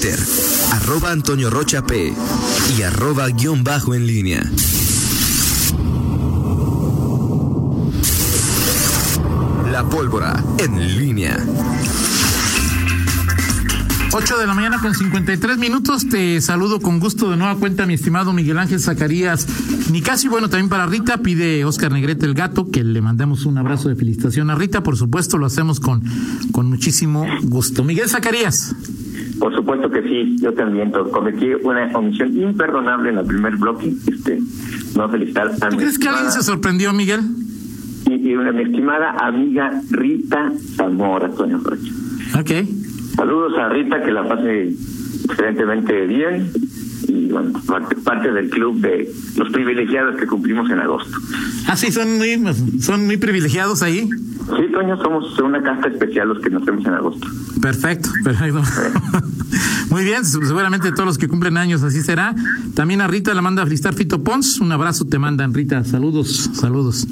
Twitter, arroba Antonio Rocha P y arroba guion bajo en línea. La pólvora en línea. 8 de la mañana con 53 minutos. Te saludo con gusto de nueva cuenta, mi estimado Miguel Ángel Zacarías Nicasio. Bueno, también para Rita pide Oscar Negrete el gato que le mandemos un abrazo de felicitación a Rita. Por supuesto, lo hacemos con, con muchísimo gusto. Miguel Zacarías. Por supuesto que sí, yo también cometí una omisión imperdonable en el primer bloque. Este, no felicitar ¿Tú crees que alguien se sorprendió, Miguel? Y, una, mi estimada amiga Rita Zamora, Antonio Rocha. Ok. Saludos a Rita, que la pase excelentemente bien. Y bueno, parte, del club de los privilegiados que cumplimos en agosto. Ah, sí, son muy, son muy privilegiados ahí. Sí, Toño, somos una casta especial los que nos vemos en agosto. Perfecto, perfecto. Muy bien, seguramente todos los que cumplen años así será. También a Rita la manda a felicitar Fito Pons. Un abrazo te mandan, Rita. Saludos, saludos.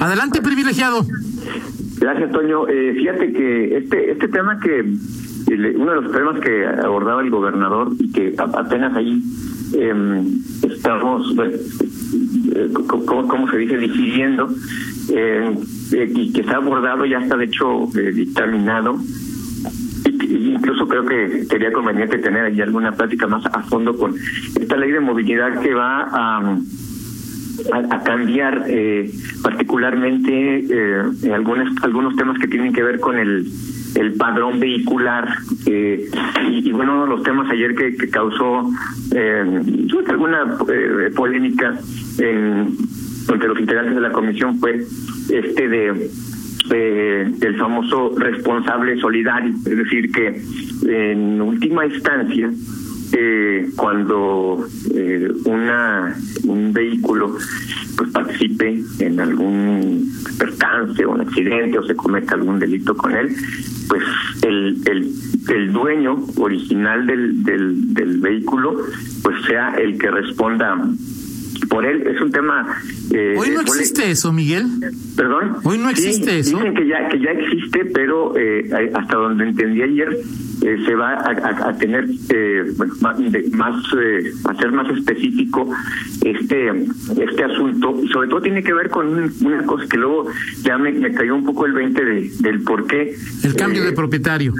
Adelante, privilegiado. Gracias, Toño. Eh, fíjate que este, este tema que uno de los temas que abordaba el gobernador y que apenas ahí eh, estamos, bueno, eh, ¿cómo, se dice?, decidiendo, eh, eh, y que está abordado, ya está de hecho dictaminado. incluso creo que sería conveniente tener ahí alguna plática más a fondo con esta ley de movilidad que va a cambiar eh, particularmente eh, algunos temas que tienen que ver con el el padrón vehicular eh, y, bueno uno de los temas ayer que, que causó eh, alguna eh, polémica entre los integrantes de la comisión fue este de del famoso responsable solidario. Es decir que en última instancia eh, cuando eh, una un vehículo pues participe en algún percance o un accidente o se cometa algún delito con él, pues el, el, el dueño original del, del, del vehículo pues sea el que responda por él. Es un tema... Eh, Hoy no existe eso, Miguel. ¿Perdón? Hoy no existe eso. Dicen que ya, que ya existe, pero eh, hasta donde entendí ayer, eh, se va a, a, tener eh, más, eh, a ser más específico este este asunto. Y sobre todo tiene que ver con una cosa que luego ya me, me cayó un poco el 20 de, del por qué el cambio de propietario.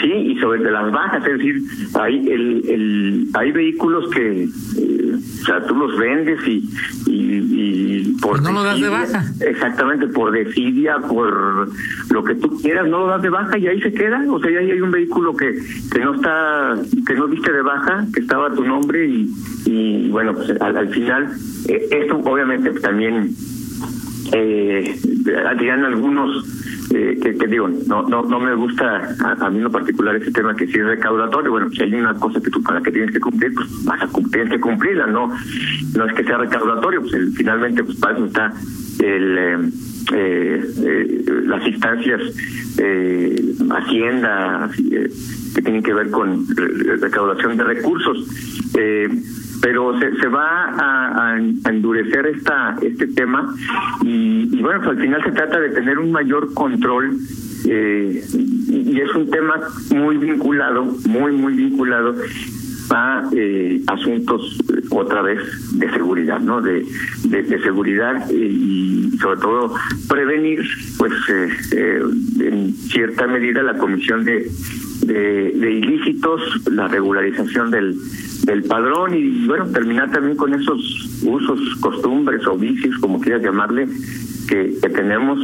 sí y sobre de las bajas es decir hay el, el hay vehículos que o sea tú los vendes y y, por no lo das de baja. exactamente por desidia por lo que tú quieras no lo das de baja y ahí se queda. O sea ahí hay un vehículo que, que no está, que no viste de baja, que estaba tu nombre y, bueno, pues al, final, eh, esto obviamente también eh, algunos eh, que, digo, no, no, no me gusta a, mí en lo particular ese tema que si es recaudatorio, bueno, si hay una cosa que tú para que tienes que cumplir, pues vas a tienes que cumplirla, no no es que sea recaudatorio, pues finalmente pues para eso está el eh, eh, las instancias eh, Hacienda eh, que tienen que ver con recaudación de recursos. Eh, pero se, se va a, endurecer esta este tema y, y, bueno, pues al final se trata de tener un mayor control eh, y es un tema muy vinculado, muy, muy vinculado a eh, asuntos eh, otra vez de seguridad, ¿no? De, de, seguridad y sobre todo prevenir, pues eh, en cierta medida la comisión de, de, ilícitos, la regularización del del padrón y bueno terminar también con esos usos, costumbres o vicios como quieras llamarle que, que tenemos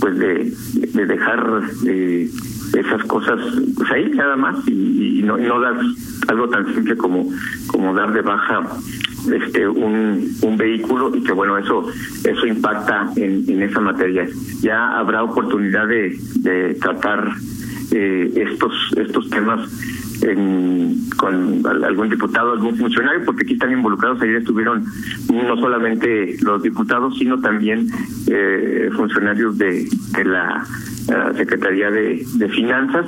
pues de, de dejar esas cosas pues ahí nada más y, no, no dar algo tan simple como como dar de baja este un, un vehículo y que bueno eso eso impacta en, en esa materia. Ya habrá oportunidad de, de tratar eh, estos estos temas con algún diputado, algún funcionario, porque aquí están involucrados, ayer estuvieron no solamente los diputados, sino también eh, funcionarios de, la Secretaría de, de Finanzas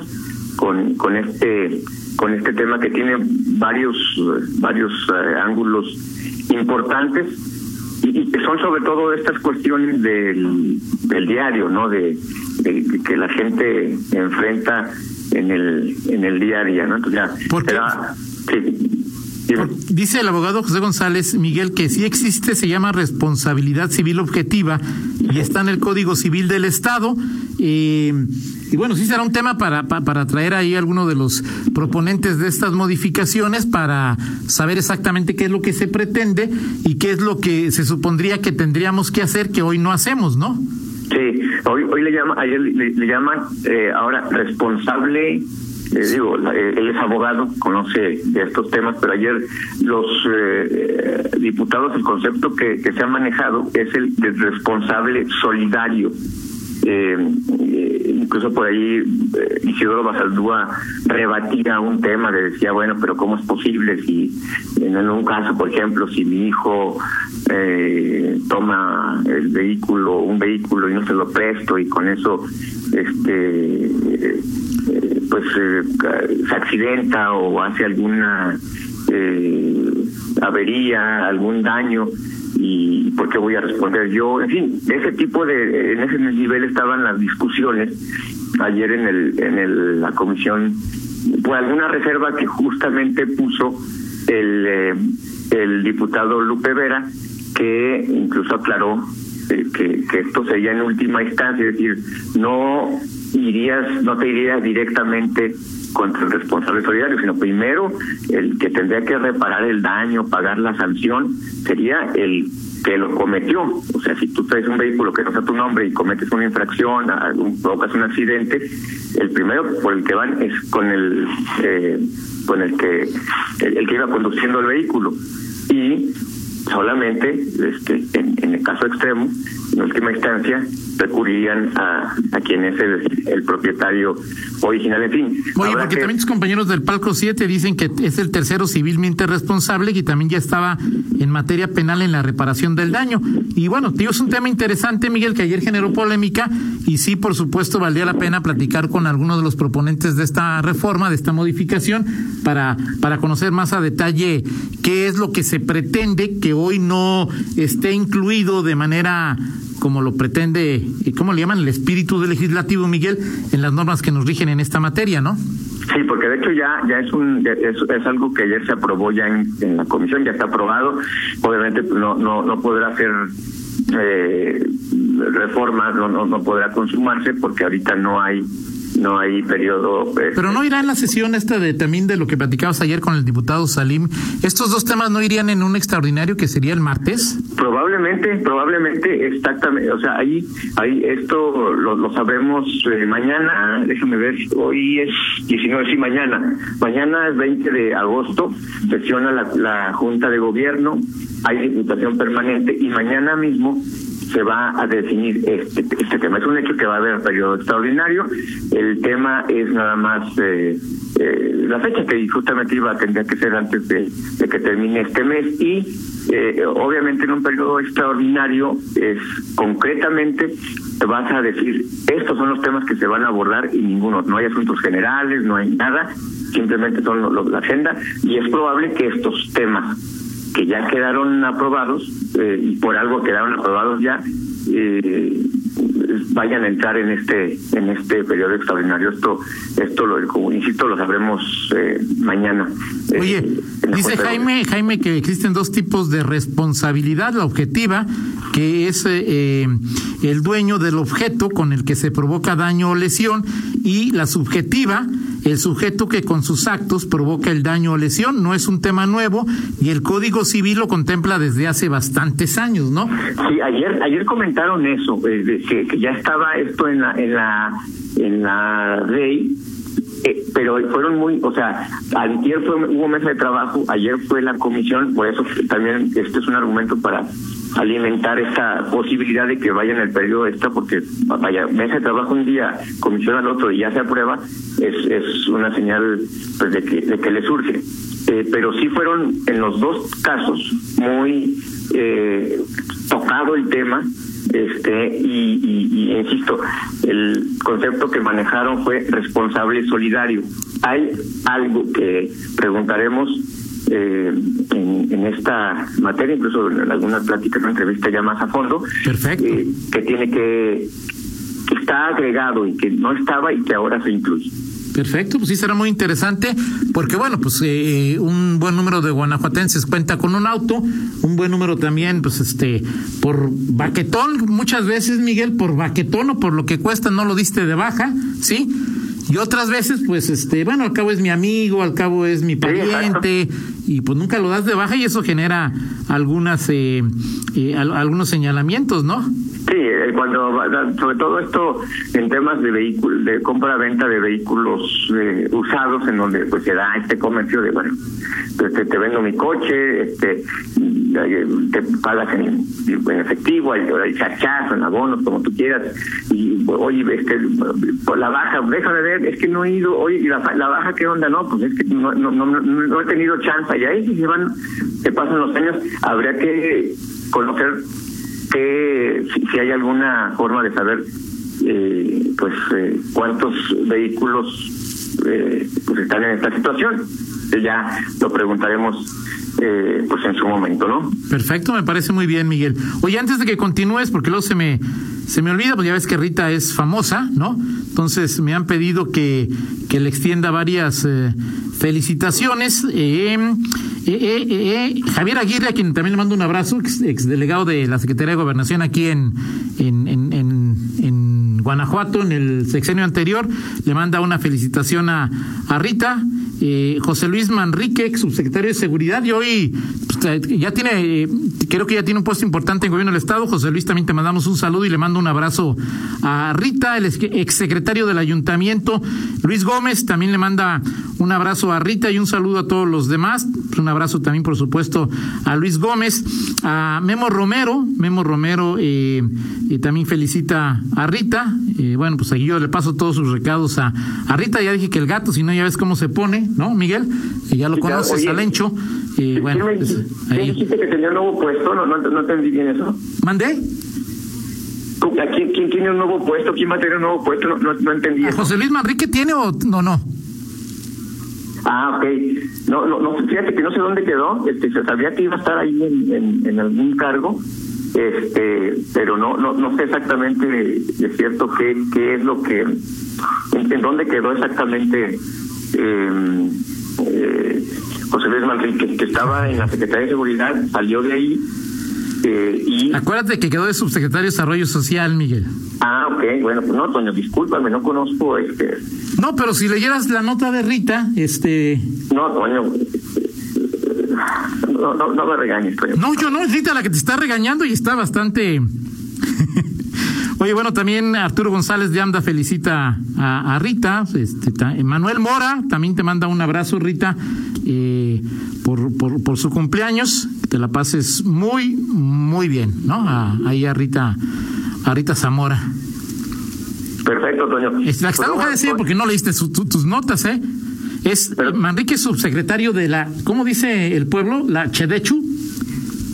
con, con este con este tema que tiene varios varios eh, ángulos importantes y, que son sobre todo estas cuestiones del, del diario, ¿no? De, de, que la gente enfrenta en el en el día a día, ¿no? Entonces ya, sí, Dice el abogado José González Miguel que si existe, se llama responsabilidad civil objetiva y está en el Código Civil del Estado. y bueno, sí será un tema para, para traer ahí a alguno de los proponentes de estas modificaciones para saber exactamente qué es lo que se pretende y qué es lo que se supondría que tendríamos que hacer que hoy no hacemos, ¿no? Sí, hoy, hoy le llama, ayer le, llaman eh, ahora responsable digo, eh, él es abogado, conoce de estos temas, pero ayer los eh, diputados, el concepto que, que se ha manejado es el responsable solidario. Eh, incluso por ahí Isidoro Basaldúa rebatía un tema, le decía, bueno, pero ¿cómo es posible si en un caso, por ejemplo, si mi hijo toma el vehículo, un vehículo y no se lo presto y con eso este pues eh, se accidenta o hace alguna eh, avería, algún daño y por qué voy a responder yo, en fin, ese tipo de, en ese nivel estaban las discusiones ayer en el, en el, la comisión, por alguna reserva que justamente puso el, eh, el diputado Lupe Vera, que incluso aclaró eh, que, que esto sería en última instancia, es decir, no irías, no te irías directamente contra el responsable solidario, sino primero el que tendría que reparar el daño, pagar la sanción, sería el que lo cometió. O sea, si tú traes un vehículo que no sea tu nombre y cometes una infracción, provocas un accidente, el primero por el que van es con el eh, con el que el, que iba conduciendo el vehículo y solamente este en, en el caso extremo en última instancia recurrían a, a quien es el, el propietario original. En fin. Oye, porque también tus compañeros del Palco 7 dicen que es el tercero civilmente responsable y también ya estaba en materia penal en la reparación del daño. Y bueno, tío, es un tema interesante, Miguel, que ayer generó polémica y sí, por supuesto, valdría la pena platicar con algunos de los proponentes de esta reforma, de esta modificación, para, para conocer más a detalle qué es lo que se pretende que hoy no esté incluido de manera como lo pretende, ¿cómo le llaman? El espíritu del legislativo, Miguel, en las normas que nos rigen en esta materia, ¿no? Sí, porque de hecho ya ya es un es, algo que ayer se aprobó ya en, la comisión, ya está aprobado. Obviamente no no no podrá hacer eh, reformas, no, no no podrá consumarse porque ahorita no hay no hay periodo. Pues, Pero no irá en la sesión esta de también de lo que platicabas ayer con el diputado Salim. ¿Estos dos temas no irían en un extraordinario que sería el martes? Probablemente, probablemente, exactamente. O sea, ahí, ahí esto lo, lo sabremos eh, mañana. Déjame ver, hoy es 19, sí, mañana. Mañana es 20 de agosto, sesiona la, la Junta de Gobierno, hay diputación permanente y mañana mismo se va a definir este, este tema. Es un hecho que va a haber periodo extraordinario. El tema es nada más eh, eh, la fecha que justamente iba a tener que ser antes de, que termine este mes y eh, obviamente en un periodo extraordinario es concretamente vas a decir estos son los temas que se van a abordar y ninguno no hay asuntos generales no hay nada simplemente son la agenda y es probable que estos temas que ya quedaron aprobados eh, y por algo quedaron aprobados ya eh, vayan a entrar en este en este periodo extraordinario. Esto esto lo como insisto lo sabremos eh, mañana oye dice Jaime Jaime que existen dos tipos de responsabilidad la objetiva que es el dueño del objeto con el que se provoca daño o lesión y la subjetiva el sujeto que con sus actos provoca el daño o lesión. No es un tema nuevo y el Código Civil lo contempla desde hace bastantes años, ¿no? Sí, ayer ayer comentaron eso, eh, que, ya estaba esto en la en la en la ley eh, pero fueron muy, o sea, ayer fue, hubo mesa de trabajo, ayer fue la comisión, por eso también este es un argumento para alimentar esta posibilidad de que vaya en el periodo extra, porque vaya, mesa de trabajo un día, comisión al otro y ya se aprueba, es, es una señal pues, de, que, de que le surge. Eh, pero sí fueron en los dos casos muy eh, tocado el tema este y, y, insisto el concepto que manejaron fue responsable solidario hay algo que preguntaremos eh, en, esta materia, incluso en algunas pláticas, una entrevista ya más a fondo, Perfecto. Eh, que tiene que, que está agregado y que no estaba y que ahora se incluye. Perfecto, pues sí será muy interesante, porque bueno, pues eh, un buen número de guanajuatenses cuenta con un auto, un buen número también, pues este, por baquetón, muchas veces, Miguel, por baquetón o por lo que cuesta no lo diste de baja, ¿sí? Y otras veces, pues, este, bueno, al cabo es mi amigo, al cabo es mi pariente, y pues nunca lo das de baja y eso genera algunas, eh, eh, algunos señalamientos, ¿no? Sí, eh, cuando, sobre todo esto en temas de vehículos, de compra-venta de vehículos usados, en donde pues se da este comercio de, bueno, pues, te, te vendo mi coche, este, te pagas en, en efectivo, hay, chachazo, en abonos, como tú quieras, y oye, este, por la baja, déjame ver, es que no he ido, oye, ¿y la, la baja qué onda? No, pues es que no, no, no, no he tenido chance, y ahí se van, se pasan los años, habría que conocer que si, si hay alguna forma de saber eh, pues eh, cuántos vehículos eh, pues están en esta situación. Ya lo preguntaremos eh, pues en su momento, ¿no? Perfecto, me parece muy bien, Miguel. Oye, antes de que continúes, porque luego se me se me olvida, pues ya ves que Rita es famosa, ¿no? Entonces me han pedido que, que le extienda varias eh, felicitaciones. Eh, Javier Aguirre, a quien también le mando un abrazo, ex, delegado de la Secretaría de Gobernación aquí en, en, en, en, Guanajuato, en el sexenio anterior, le manda una felicitación a, a Rita eh, José Luis Manrique, subsecretario de Seguridad, y hoy pues, ya tiene, creo que ya tiene un puesto importante en gobierno del Estado. José Luis, también te mandamos un saludo y le mando un abrazo a Rita, el exsecretario del Ayuntamiento. Luis Gómez también le manda un abrazo a Rita y un saludo a todos los demás. Un abrazo también, por supuesto, a Luis Gómez, a Memo Romero. Memo Romero eh, también felicita a Rita. Eh, bueno, pues aquí yo le paso todos sus recados a Rita. Ya dije que el gato, si no, ya ves cómo se pone. ¿No, Miguel? Que ya lo conoces, Alencho. Y bueno, me, pues, ahí... dijiste que tenía un nuevo puesto? No, no, no entendí bien eso. ¿Mandé? ¿Quién, ¿Quién, tiene un nuevo puesto? ¿Quién va a tener un nuevo puesto? No, no, no entendí. ¿José Luis Manrique tiene o no? no? Ah, ok. No, no, no, fíjate que no sé dónde quedó. Este, se sabía que iba a estar ahí en, en, en algún cargo, este, pero no, no, no sé exactamente de cierto qué, qué es lo que, en, en dónde quedó exactamente eh, eh, José Luis Manrique, que estaba en la Secretaría de Seguridad, salió de ahí. Eh, y... Acuérdate que quedó de subsecretario de Desarrollo Social, Miguel. Ah, ok, bueno, pues no, Toño, discúlpame, no conozco este. No, pero si leyeras la nota de Rita, este. No, Toño. No, no, no me regañes, Toño. No, yo no, es Rita la que te está regañando y está bastante. Oye, bueno, también Arturo González de AMDA felicita a, Rita. Este, Manuel Mora también te manda un abrazo, Rita, eh, por, por, por, su cumpleaños. Que te la pases muy, muy bien, ¿no? ahí a Rita, a Rita Zamora. Perfecto, Toño. Este, la que está pues, decir porque no leíste tus notas, ¿eh? Es Manrique, subsecretario de la, ¿cómo dice el pueblo? La Chedechu.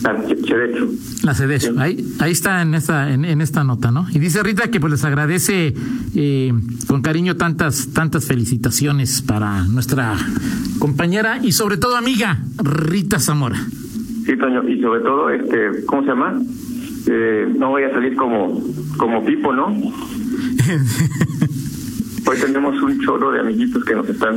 La Chedechu. La CEDESU, ahí, ahí está en esta, en, esta nota, ¿no? Y dice Rita que pues les agradece eh, con cariño tantas, tantas felicitaciones para nuestra compañera y sobre todo amiga Rita Zamora. Sí, Toño, y sobre todo, este, ¿cómo se llama? Eh, no voy a salir como, como Pipo, ¿no? Hoy tenemos un chorro de amiguitos que nos están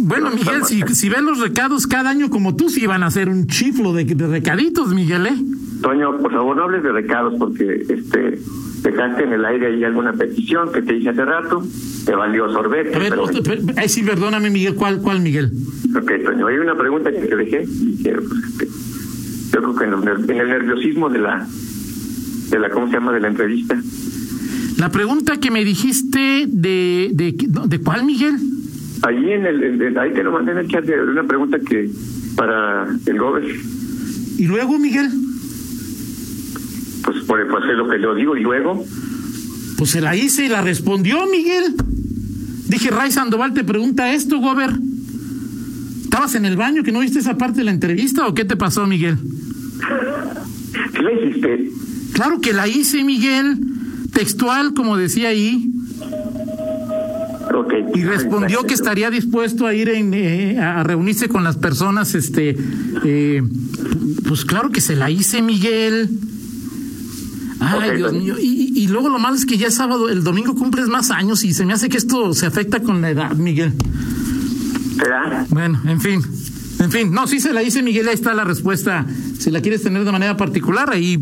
bueno, Miguel, si, si ven los recados cada año como tú, sí van a hacer un chiflo de, de recaditos, Miguel, ¿eh? Toño, por favor, no hables de recados porque este dejaste en el aire ahí alguna petición que te hice hace rato, te valió sorbete. A ver, pero... sí, perdóname, Miguel, ¿cuál, cuál, Miguel? Ok, Toño, hay una pregunta que te dejé y que, pues, este, yo creo que en, el nerviosismo de la, de la, ¿cómo se llama?, de la entrevista. La pregunta que me dijiste de, de, de cuál, Miguel? Ahí en el, ahí te lo mandé en el chat de una pregunta que para el Gober. ¿Y luego, Miguel? Pues por pues es lo que yo digo y luego. Pues se la hice y la respondió Miguel. Dije, Ray Sandoval te pregunta esto, Gober. ¿Estabas en el baño que no viste esa parte de la entrevista o qué te pasó, Miguel? ¿Qué le hiciste? Claro que la hice, Miguel. Textual, como decía ahí. Y respondió que estaría dispuesto a ir en, eh, a reunirse con las personas, este, eh, pues claro que se la hice, Miguel. Ay, Dios mío. Y, y luego lo malo es que ya es sábado, el domingo cumples más años y se me hace que esto se afecta con la edad, Miguel. ¿Será? Bueno, en fin. En fin, no, sí se la hice, Miguel, ahí está la respuesta. Si la quieres tener de manera particular, ahí,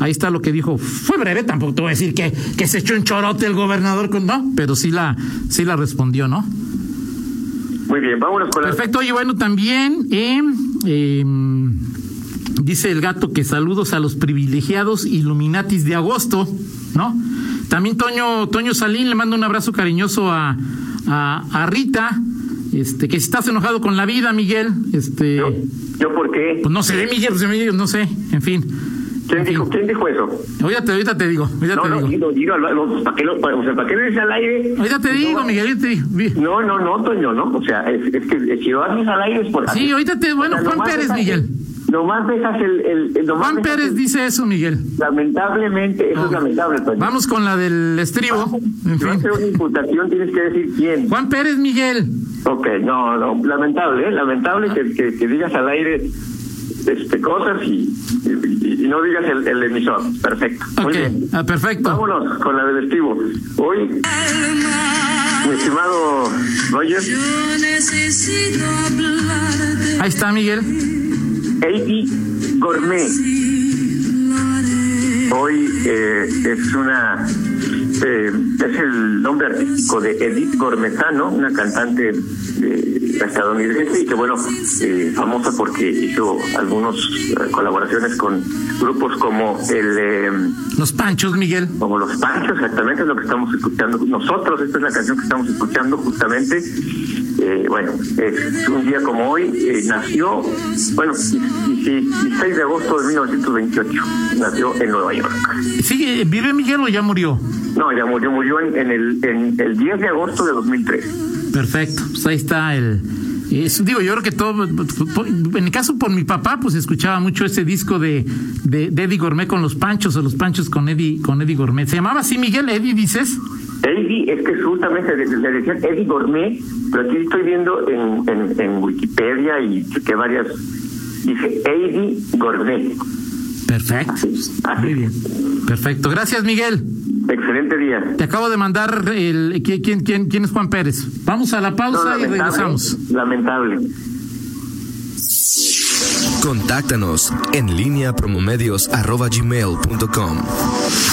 ahí está lo que dijo. Fue breve, tampoco te voy a decir que, que se echó un chorote el gobernador con. No, pero sí la, sí la respondió, ¿no? Muy bien, vámonos con la... Perfecto, oye, bueno, también eh, eh, dice el gato que saludos a los privilegiados Illuminatis de agosto, ¿no? También Toño, Toño Salín le manda un abrazo cariñoso a, a, a Rita, este, que si estás enojado con la vida, Miguel, este, ¿Yo, ¿Yo por qué? pues no sé, Miguel, pues, Miguel, no sé, en fin. ¿Quién dijo, ¿Quién dijo eso? Ahorita ahorita te digo, ahorita No, te no, digo. digo, digo, ¿para qué lo, para, o sea, ¿para qué al aire? Ahorita te digo, No, Miguel, ahorita te digo. No, no, no, Toño, no. O sea, es, es que si lo haces al aire es por... Sí, ahorita te, bueno, O sea, Juan Pérez, Miguel. el- Nomás dejas el... el, el- nomás Juan Pérez el- dice eso, Miguel. Lamentablemente, eso es lamentable, Toño. Vamos con la del estribo. En Si fin. hacer una imputación, tienes que decir quién. Juan Pérez Miguel. Ok, no, no, lamentable, ¿eh? Lamentable que, que, que digas al aire este, cosas y, y, y no digas el, el emisor. Perfecto. Muy Ok, bien. ah, perfecto. Vámonos con la del estivo. Hoy, mi estimado Roger, Yo necesito hablarte. Ahí está Miguel. Eddie Gourmet. Hoy eh, es una eh, es el nombre artístico de Edith Gormetano, una cantante eh, estadounidense y que bueno eh, famosa porque hizo algunas colaboraciones con grupos como el eh, Los Panchos, Miguel. como los Panchos, exactamente es lo que estamos escuchando nosotros. Esta es la canción que estamos escuchando justamente. Eh, bueno, es un día como hoy, eh, nació, bueno, y- y- y- 16 de agosto de 1928, nació en Nueva York. ¿Sigue, ¿Vive Miguel o ya murió? No, ya murió, murió en, en el, en el 10 de agosto de 2003. Perfecto. Pues ahí está el. digo, yo creo que todo. En el caso por mi papá, pues escuchaba mucho ese disco de, de, de Eddie Gourmet con los Panchos o los Panchos con Eddie, con Eddie Gourmet. ¿Se llamaba así Miguel? ¿Eddie dices? Eddie, es que justamente le, le decían Eddie Gourmet, pero aquí estoy viendo en, en, en Wikipedia y que varias, dice Eddie Gourmet. Perfecto. Muy bien. Perfecto. Gracias, Miguel. Excelente día. Te acabo de mandar el. ¿Quién, quién, quién, quién es Juan Pérez? Vamos a la No, pausa y lamentable, regresamos. Lamentable. Contáctanos en línea promomedios